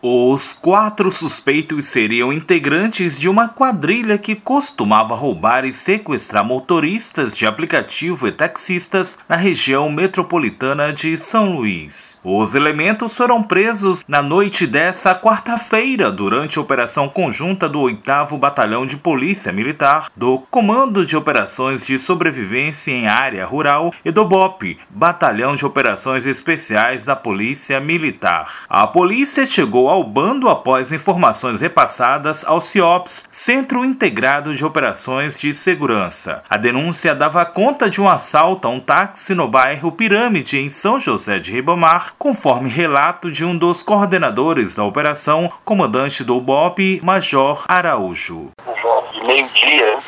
Os quatro suspeitos seriam integrantes de uma quadrilha que costumava roubar e sequestrar motoristas de aplicativo e taxistas na região metropolitana de São Luís. Os elementos foram presos na noite dessa quarta-feira durante a operação conjunta do 8 Batalhão de Polícia Militar, do Comando de Operações de Sobrevivência em Área Rural e do BOP, Batalhão de Operações Especiais da Polícia Militar. A polícia chegou ao bando após informações repassadas ao CIOPS, Centro Integrado de Operações de Segurança. A denúncia dava conta de um assalto a um táxi no bairro Pirâmide, em São José de Ribamar, conforme relato de um dos coordenadores da operação, comandante do BOP, Major Araújo. Meio-dia,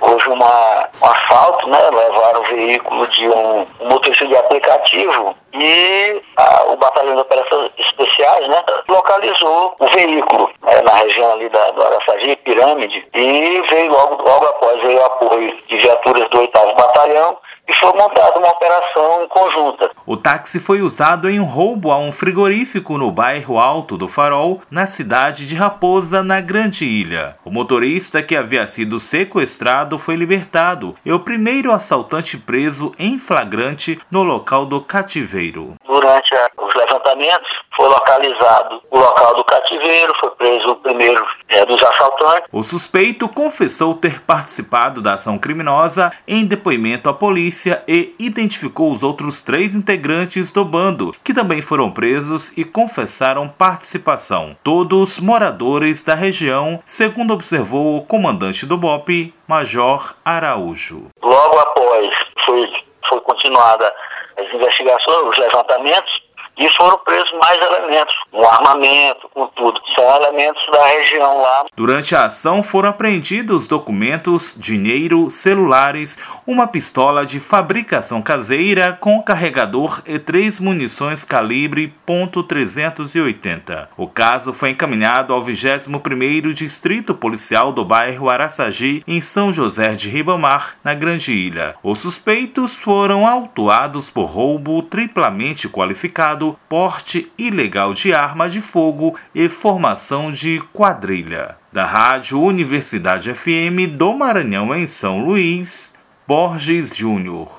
houve uma, um assalto, né? levaram o veículo de um, motorista de aplicativo e a, o Batalhão de Operações Especiais né, localizou o veículo né, na região ali da, do Araçagi, Pirâmide, e veio logo, logo após veio o apoio de viaturas do 8 Batalhão foi montada uma operação conjunta. O táxi foi usado em um roubo a um frigorífico no bairro Alto do Farol, na cidade de Raposa, na Grande Ilha. O motorista que havia sido sequestrado foi libertado e o primeiro assaltante preso em flagrante no local do cativeiro. Durante os levantamentos, foi localizado o local do cativeiro, foi preso o primeiro é, dos assaltantes. O suspeito confessou ter participado da ação criminosa em depoimento à polícia e identificou os outros três integrantes do bando, que também foram presos e confessaram participação. Todos moradores da região, segundo observou o comandante do BOP, Major Araújo. Logo após foi, foi continuada as investigações, os levantamentos, e foram presos mais elementos, um armamento, com tudo. São elementos da região lá. Durante a ação foram apreendidos documentos, dinheiro, celulares, uma pistola de fabricação caseira com carregador e três munições calibre .380. O caso foi encaminhado ao 21º Distrito Policial do bairro Araçagi, em São José de Ribamar, na Grande Ilha. Os suspeitos foram autuados por roubo triplamente qualificado porte ilegal de arma de fogo e formação de quadrilha. Da Rádio Universidade FM do Maranhão em São Luís, Borges Júnior.